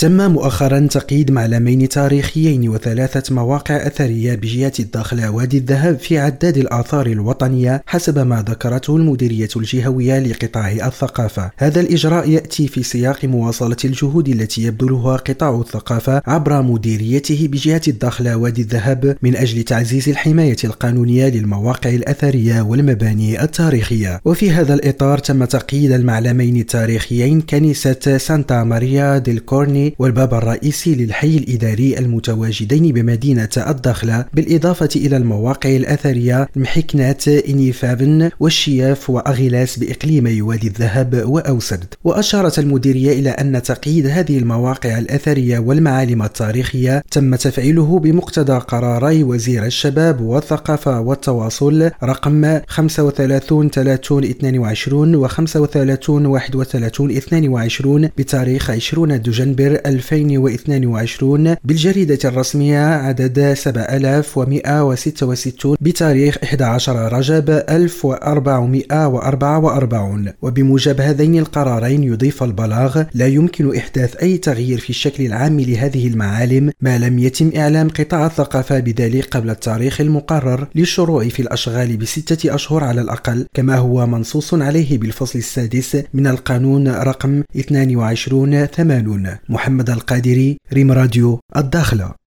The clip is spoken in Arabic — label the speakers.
Speaker 1: تم مؤخرا تقييد معلمين تاريخيين وثلاثة مواقع أثرية بجهة الداخلة وادي الذهب في عداد الآثار الوطنية حسب ما ذكرته المديرية الجهوية لقطاع الثقافة. هذا الإجراء يأتي في سياق مواصلة الجهود التي يبذلها قطاع الثقافة عبر مديريته بجهة الداخلة وادي الذهب من أجل تعزيز الحماية القانونية للمواقع الأثرية والمباني التاريخية. وفي هذا الإطار تم تقييد المعلمين التاريخيين كنيسة سانتا ماريا ديل كورني والباب الرئيسي للحي الإداري المتواجدين بمدينة الداخلة بالإضافة إلى المواقع الأثرية محكنات إنيفابن والشياف وأغيلاس بإقليمي وادي الذهب وأوسرد. وأشارت المديرية إلى أن تقييد هذه المواقع الأثرية والمعالم التاريخية تم تفعيله بمقتضى قراري وزير الشباب والثقافة والتواصل رقم 35 30 22 و 35 31 22 بتاريخ 20 دجنبر 2022 بالجريدة الرسمية عدد 7166 بتاريخ 11 رجب 1444 وبموجب هذين القرارين يضيف البلاغ لا يمكن إحداث أي تغيير في الشكل العام لهذه المعالم ما لم يتم إعلام قطاع الثقافة بذلك قبل التاريخ المقرر للشروع في الأشغال بستة أشهر على الأقل كما هو منصوص عليه بالفصل السادس من القانون رقم 22 80 محمد القادري ريم راديو الداخلة.